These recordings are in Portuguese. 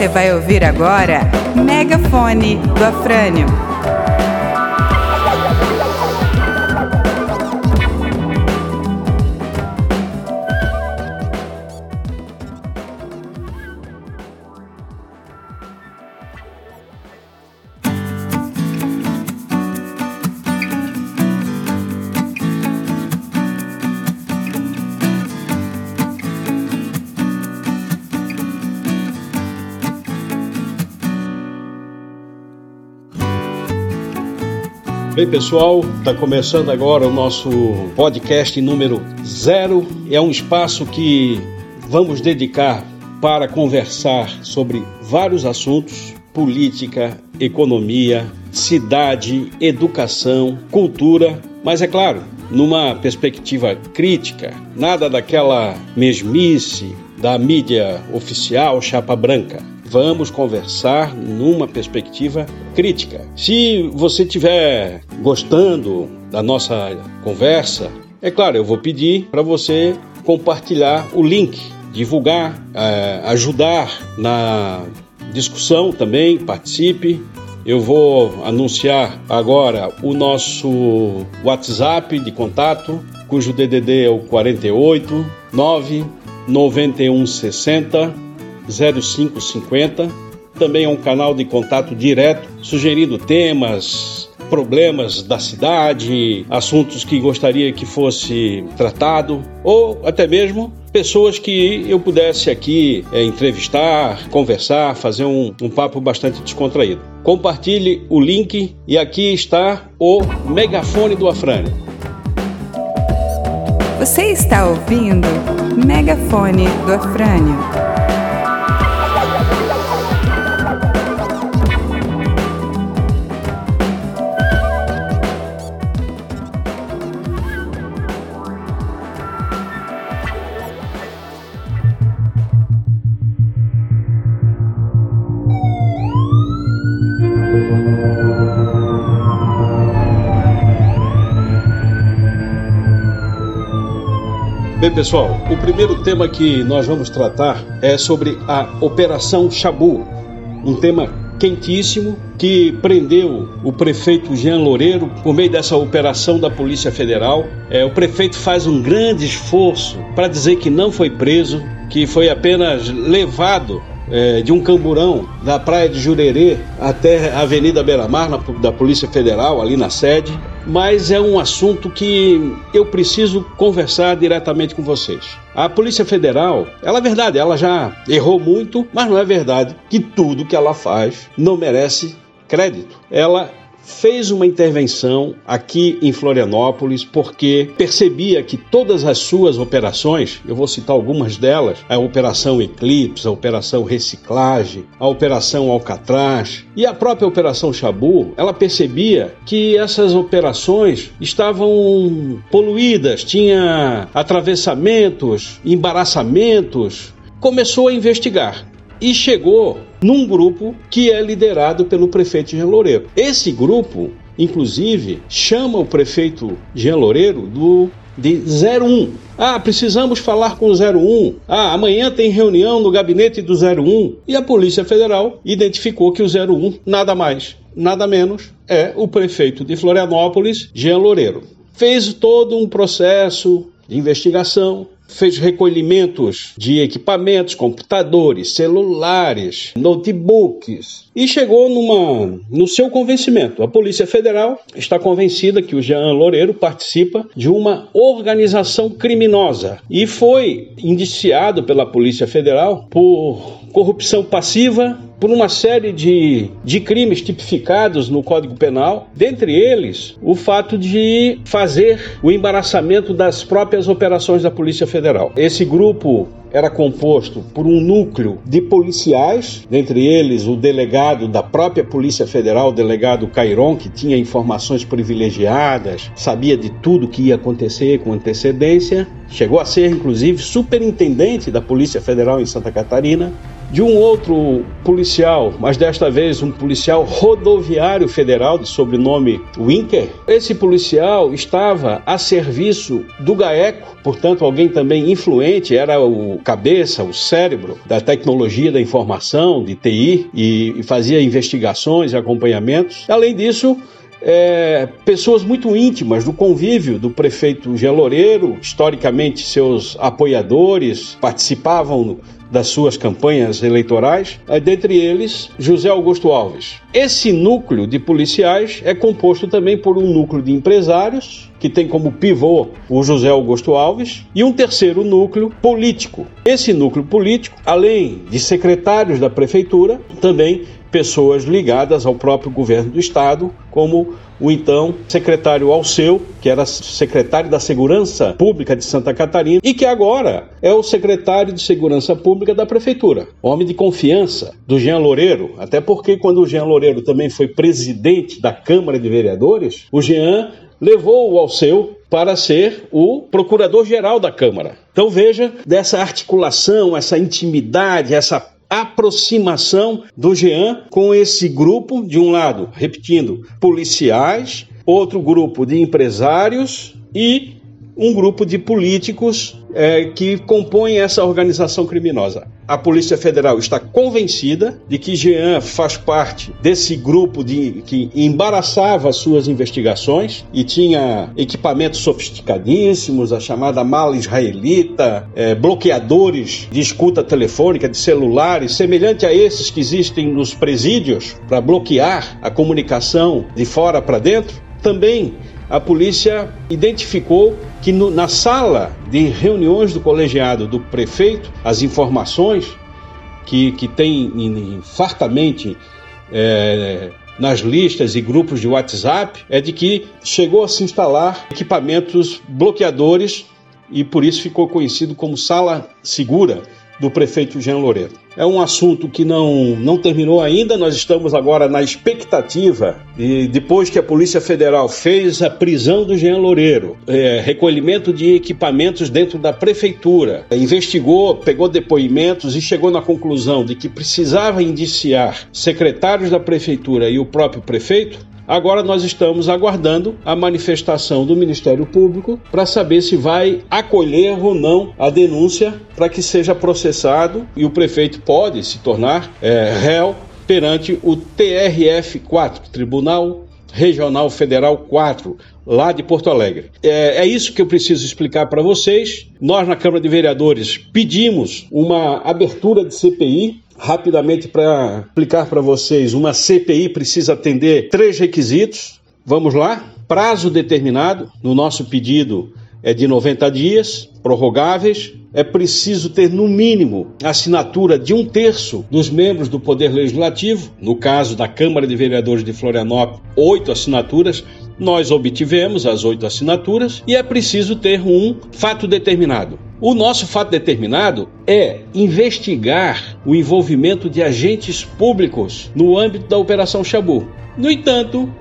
Você vai ouvir agora Megafone do Afrânio. Bem, pessoal, está começando agora o nosso podcast número zero. É um espaço que vamos dedicar para conversar sobre vários assuntos: política, economia, cidade, educação, cultura, mas é claro, numa perspectiva crítica, nada daquela mesmice da mídia oficial chapa branca vamos conversar numa perspectiva crítica. Se você estiver gostando da nossa conversa, é claro, eu vou pedir para você compartilhar o link, divulgar, é, ajudar na discussão também, participe. Eu vou anunciar agora o nosso WhatsApp de contato, cujo DDD é o 48 9 91 60 0550. Também é um canal de contato direto, sugerindo temas, problemas da cidade, assuntos que gostaria que fosse tratado, ou até mesmo pessoas que eu pudesse aqui é, entrevistar, conversar, fazer um, um papo bastante descontraído. Compartilhe o link e aqui está o megafone do Afrânio. Você está ouvindo Megafone do Afrânio. Bem, pessoal, o primeiro tema que nós vamos tratar é sobre a Operação Chabu, um tema quentíssimo que prendeu o prefeito Jean Loureiro por meio dessa operação da Polícia Federal. É, o prefeito faz um grande esforço para dizer que não foi preso, que foi apenas levado é, de um camburão da praia de Jurerê até a Avenida Beira-Mar, da Polícia Federal, ali na sede. Mas é um assunto que eu preciso conversar diretamente com vocês. A Polícia Federal, ela é verdade, ela já errou muito, mas não é verdade que tudo que ela faz não merece crédito. Ela fez uma intervenção aqui em Florianópolis porque percebia que todas as suas operações, eu vou citar algumas delas, a Operação Eclipse, a Operação Reciclagem, a Operação Alcatraz e a própria Operação Chabu, ela percebia que essas operações estavam poluídas, tinha atravessamentos, embaraçamentos, começou a investigar e chegou num grupo que é liderado pelo prefeito Jean Loureiro. Esse grupo, inclusive, chama o prefeito Jean Loureiro do de 01. Ah, precisamos falar com o 01. Ah, amanhã tem reunião no gabinete do 01. E a Polícia Federal identificou que o 01 nada mais, nada menos é o prefeito de Florianópolis, Jean Loureiro. Fez todo um processo de investigação, fez recolhimentos de equipamentos, computadores, celulares, notebooks e chegou numa, no seu convencimento. A Polícia Federal está convencida que o Jean Loureiro participa de uma organização criminosa e foi indiciado pela Polícia Federal por corrupção passiva, por uma série de, de crimes tipificados no Código Penal, dentre eles o fato de fazer o embaraçamento das próprias operações da Polícia Federal. Esse grupo era composto por um núcleo de policiais, dentre eles o delegado da própria Polícia Federal, o delegado Cairon, que tinha informações privilegiadas, sabia de tudo que ia acontecer com antecedência, chegou a ser inclusive superintendente da Polícia Federal em Santa Catarina de um outro policial, mas desta vez um policial rodoviário federal de sobrenome Winker. Esse policial estava a serviço do GAECO, portanto, alguém também influente, era o cabeça, o cérebro da tecnologia da informação, de TI, e fazia investigações e acompanhamentos. Além disso, é, pessoas muito íntimas do convívio do prefeito Jean Loureiro, historicamente seus apoiadores, participavam das suas campanhas eleitorais, dentre eles José Augusto Alves. Esse núcleo de policiais é composto também por um núcleo de empresários, que tem como pivô o José Augusto Alves, e um terceiro núcleo político. Esse núcleo político, além de secretários da prefeitura, também pessoas ligadas ao próprio governo do estado, como o então secretário Alceu, que era secretário da Segurança Pública de Santa Catarina e que agora é o secretário de Segurança Pública da Prefeitura. Homem de confiança do Jean Loureiro, até porque quando o Jean Loureiro também foi presidente da Câmara de Vereadores, o Jean levou o Alceu para ser o procurador-geral da Câmara. Então veja dessa articulação, essa intimidade, essa aproximação do Jean com esse grupo, de um lado, repetindo, policiais, outro grupo de empresários e um grupo de políticos é, que compõem essa organização criminosa. A Polícia Federal está convencida de que Jean faz parte desse grupo de, que embaraçava suas investigações e tinha equipamentos sofisticadíssimos, a chamada mala israelita, é, bloqueadores de escuta telefônica, de celulares, semelhante a esses que existem nos presídios para bloquear a comunicação de fora para dentro. Também a polícia identificou que no, na sala de reuniões do colegiado do prefeito, as informações que, que tem fartamente é, nas listas e grupos de WhatsApp é de que chegou a se instalar equipamentos bloqueadores e por isso ficou conhecido como sala segura do prefeito Jean Loureiro. É um assunto que não, não terminou ainda, nós estamos agora na expectativa e depois que a Polícia Federal fez a prisão do Jean Loureiro, é, recolhimento de equipamentos dentro da prefeitura, investigou, pegou depoimentos e chegou na conclusão de que precisava indiciar secretários da prefeitura e o próprio prefeito, Agora nós estamos aguardando a manifestação do Ministério Público para saber se vai acolher ou não a denúncia para que seja processado e o prefeito pode se tornar é, réu perante o TRF4, Tribunal Regional Federal 4, lá de Porto Alegre. É, é isso que eu preciso explicar para vocês. Nós, na Câmara de Vereadores, pedimos uma abertura de CPI rapidamente para explicar para vocês, uma CPI precisa atender três requisitos. Vamos lá? Prazo determinado, no nosso pedido é de 90 dias, prorrogáveis. É preciso ter, no mínimo, assinatura de um terço dos membros do Poder Legislativo. No caso da Câmara de Vereadores de Florianópolis, oito assinaturas. Nós obtivemos as oito assinaturas e é preciso ter um fato determinado. O nosso fato determinado é investigar o envolvimento de agentes públicos no âmbito da Operação Chabu. No entanto,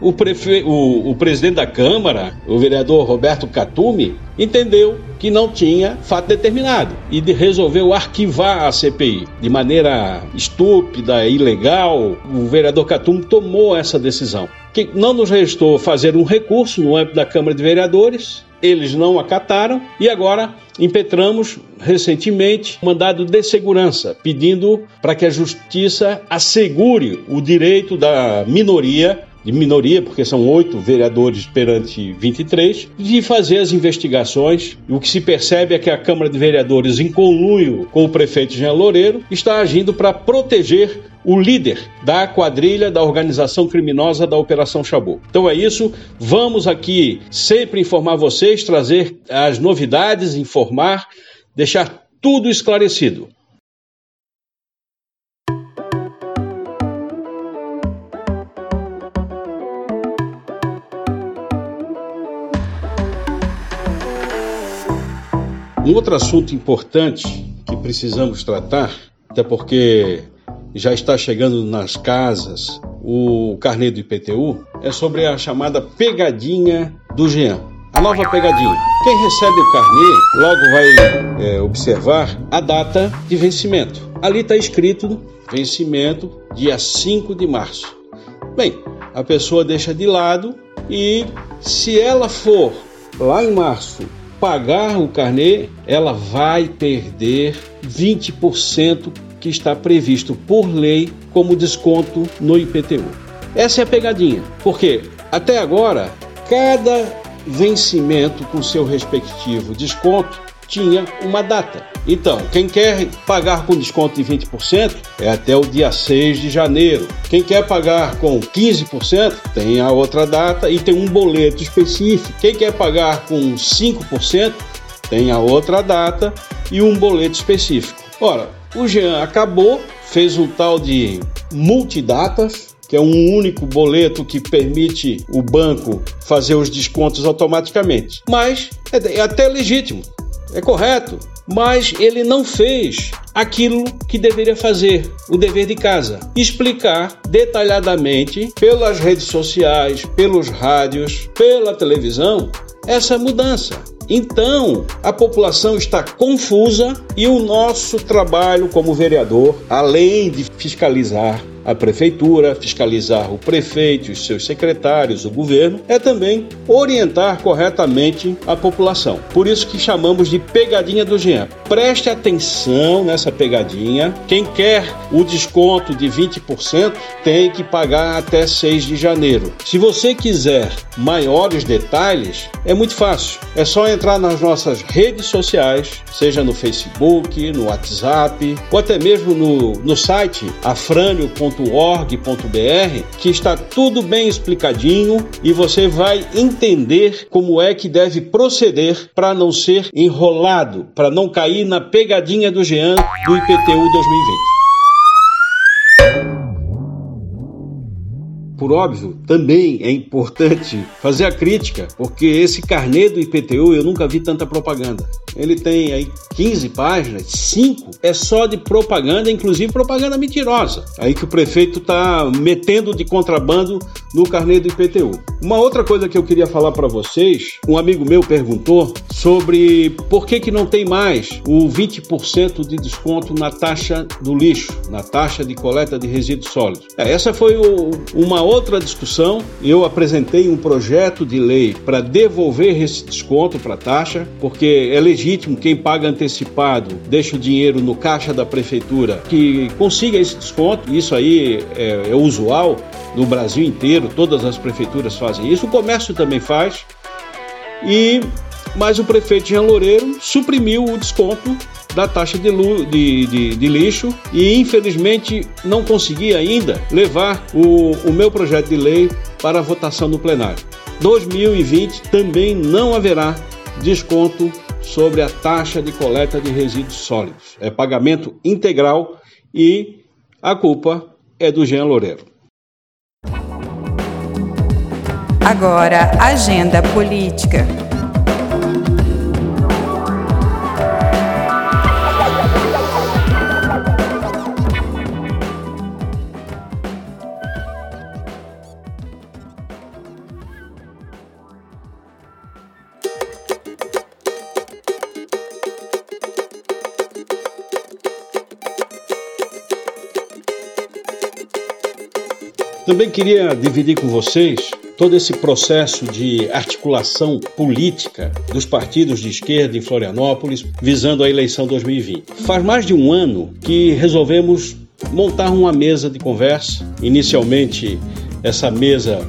o, prefe... o, o presidente da Câmara, o vereador Roberto Catumi, entendeu que não tinha fato determinado e resolveu arquivar a CPI. De maneira estúpida, ilegal, o vereador Catumi tomou essa decisão. Que não nos restou fazer um recurso no âmbito da Câmara de Vereadores eles não acataram e agora impetramos recentemente um mandado de segurança pedindo para que a justiça assegure o direito da minoria de minoria, porque são oito vereadores perante 23, de fazer as investigações. O que se percebe é que a Câmara de Vereadores, em conluio com o prefeito Jean Loureiro, está agindo para proteger o líder da quadrilha da organização criminosa da Operação Chabu. Então é isso, vamos aqui sempre informar vocês, trazer as novidades, informar, deixar tudo esclarecido. Um outro assunto importante que precisamos tratar, até porque já está chegando nas casas o carnê do IPTU, é sobre a chamada pegadinha do Jean. A nova pegadinha. Quem recebe o carnê logo vai é, observar a data de vencimento. ali está escrito vencimento dia 5 de março. Bem, a pessoa deixa de lado e se ela for lá em março pagar o carnê, ela vai perder 20% que está previsto por lei como desconto no IPTU. Essa é a pegadinha, porque até agora cada vencimento com seu respectivo desconto tinha uma data. Então, quem quer pagar com desconto de 20% é até o dia 6 de janeiro. Quem quer pagar com 15% tem a outra data e tem um boleto específico. Quem quer pagar com 5% tem a outra data e um boleto específico. Ora, o Jean acabou, fez um tal de multidatas, que é um único boleto que permite o banco fazer os descontos automaticamente. Mas é, é até legítimo, é correto, mas ele não fez aquilo que deveria fazer, o dever de casa, explicar detalhadamente pelas redes sociais, pelos rádios, pela televisão essa mudança. Então, a população está confusa e o nosso trabalho como vereador, além de fiscalizar a prefeitura, fiscalizar o prefeito, os seus secretários, o governo, é também orientar corretamente a população. Por isso que chamamos de pegadinha do Jean. Preste atenção nessa pegadinha. Quem quer o desconto de 20% tem que pagar até 6 de janeiro. Se você quiser maiores detalhes, é muito fácil. É só entrar nas nossas redes sociais, seja no Facebook, no WhatsApp ou até mesmo no, no site afrânio.com www.org.br que está tudo bem explicadinho e você vai entender como é que deve proceder para não ser enrolado, para não cair na pegadinha do Jean do IPTU 2020. Por óbvio, também é importante fazer a crítica, porque esse carnê do IPTU eu nunca vi tanta propaganda. Ele tem aí 15 páginas, 5 é só de propaganda, inclusive propaganda mentirosa. Aí que o prefeito está metendo de contrabando no carnê do IPTU. Uma outra coisa que eu queria falar para vocês, um amigo meu perguntou sobre por que, que não tem mais o 20% de desconto na taxa do lixo, na taxa de coleta de resíduos sólidos. É, essa foi o, uma outra discussão, eu apresentei um projeto de lei para devolver esse desconto para a taxa, porque é legítimo quem paga antecipado deixa o dinheiro no caixa da prefeitura que consiga esse desconto. Isso aí é, é usual no Brasil inteiro, todas as prefeituras fazem isso, o comércio também faz. E mas o prefeito Jean Loureiro suprimiu o desconto da taxa de, de, de, de, lixo e infelizmente não consegui ainda levar o, o meu projeto de lei para votação no plenário. 2020 também não haverá desconto sobre a taxa de coleta de resíduos sólidos. É pagamento integral e a culpa é do Jean Loureiro. Agora, agenda política. Também queria dividir com vocês todo esse processo de articulação política dos partidos de esquerda em Florianópolis visando a eleição 2020. Faz mais de um ano que resolvemos montar uma mesa de conversa. Inicialmente, essa mesa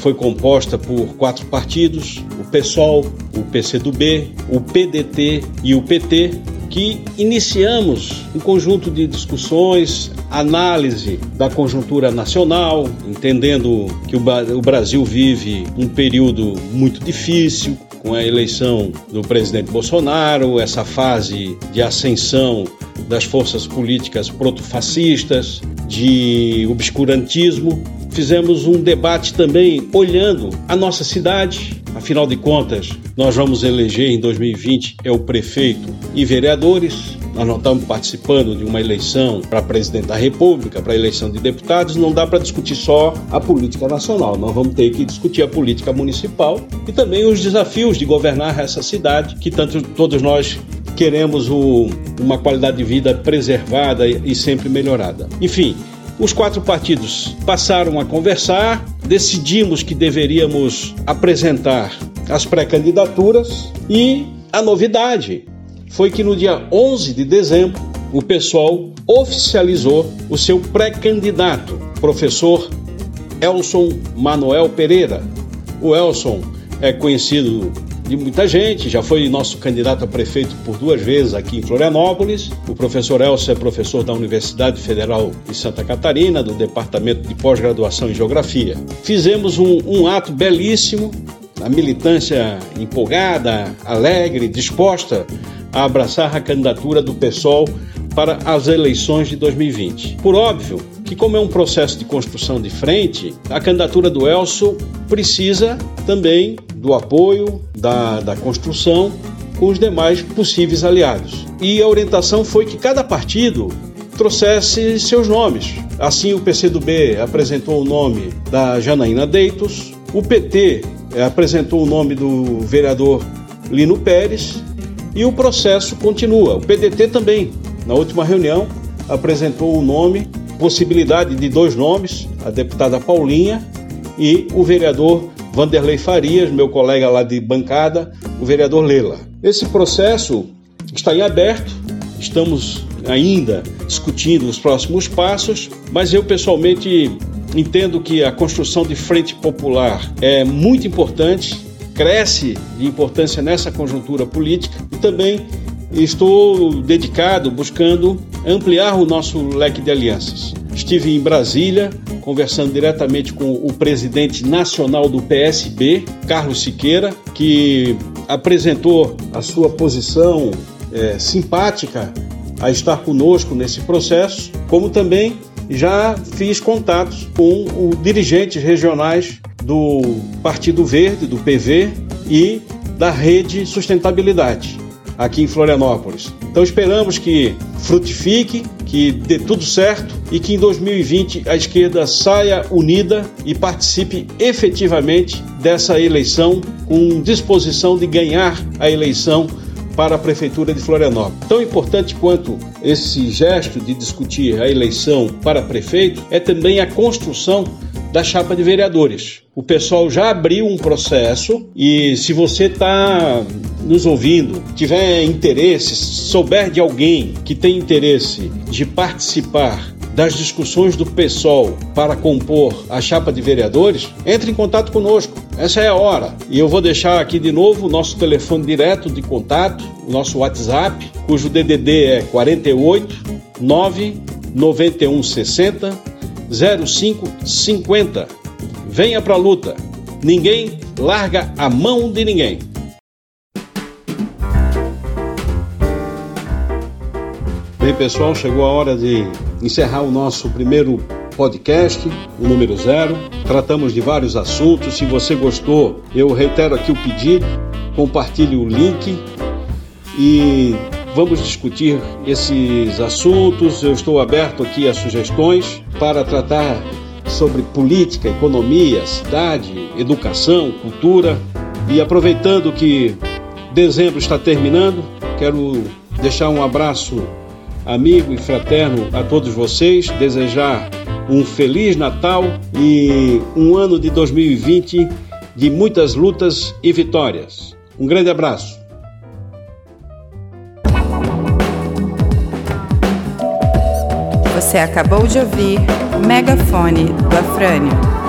foi composta por quatro partidos: o PSOL, o PCdoB, o PDT e o PT, que iniciamos um conjunto de discussões, análise da conjuntura nacional, entendendo que o Brasil vive um período muito difícil, com a eleição do presidente Bolsonaro, essa fase de ascensão das forças políticas protofascistas, de obscurantismo. Fizemos um debate também olhando a nossa cidade, afinal de contas, nós vamos eleger em 2020 é o prefeito e vereadores. Nós não estamos participando de uma eleição para presidente da República, para eleição de deputados, não dá para discutir só a política nacional. Nós vamos ter que discutir a política municipal e também os desafios de governar essa cidade que tanto todos nós queremos o, uma qualidade de vida preservada e sempre melhorada. Enfim, os quatro partidos passaram a conversar, decidimos que deveríamos apresentar as pré-candidaturas e a novidade foi que no dia 11 de dezembro o PSOL oficializou o seu pré-candidato, professor Elson Manuel Pereira. O Elson é conhecido de muita gente, já foi nosso candidato a prefeito por duas vezes aqui em Florianópolis. O professor Elcio é professor da Universidade Federal de Santa Catarina, do Departamento de Pós-Graduação em Geografia. Fizemos um, um ato belíssimo, a militância empolgada, alegre, disposta a abraçar a candidatura do PSOL para as eleições de 2020. Por óbvio que, como é um processo de construção de frente, a candidatura do Elcio precisa também do apoio, da, da construção com os demais possíveis aliados. E a orientação foi que cada partido trouxesse seus nomes. Assim, o PCdoB apresentou o nome da Janaína Deitos, o PT eh, apresentou o nome do vereador Lino Pérez e o processo continua. O PDT também, na última reunião, apresentou o nome, possibilidade de dois nomes, a deputada Paulinha e o vereador Vanderlei Farias, meu colega lá de bancada, o vereador Lela. Esse processo está em aberto, estamos ainda discutindo os próximos passos, mas eu pessoalmente entendo que a construção de frente popular é muito importante, cresce de importância nessa conjuntura política e também estou dedicado buscando ampliar o nosso leque de alianças. Estive em Brasília conversando diretamente com o presidente nacional do PSB, Carlos Siqueira, que apresentou a sua posição é, simpática a estar conosco nesse processo, como também já fiz contatos com os dirigentes regionais do Partido Verde, do PV e da Rede Sustentabilidade aqui em Florianópolis. Então esperamos que frutifique, que dê tudo certo e que em 2020 a esquerda saia unida e participe efetivamente dessa eleição com disposição de ganhar a eleição para a Prefeitura de Florianópolis. Tão importante quanto esse gesto de discutir a eleição para prefeito é também a construção da chapa de vereadores. O pessoal já abriu um processo e se você está nos ouvindo, tiver interesse, souber de alguém que tem interesse de participar das discussões do PSOL para compor a chapa de vereadores, entre em contato conosco. Essa é a hora. E eu vou deixar aqui de novo o nosso telefone direto de contato, o nosso WhatsApp, cujo DDD é 48 9 91 60 0550. Venha para a luta. Ninguém larga a mão de ninguém. Bem, pessoal, chegou a hora de encerrar o nosso primeiro podcast, o número zero. Tratamos de vários assuntos. Se você gostou, eu reitero aqui o pedido, compartilhe o link e vamos discutir esses assuntos. Eu estou aberto aqui a sugestões para tratar sobre política, economia, cidade, educação, cultura. E aproveitando que dezembro está terminando, quero deixar um abraço amigo e fraterno a todos vocês, desejar um feliz Natal e um ano de 2020 de muitas lutas e vitórias. Um grande abraço. Você acabou de ouvir Megafone do Afrânio.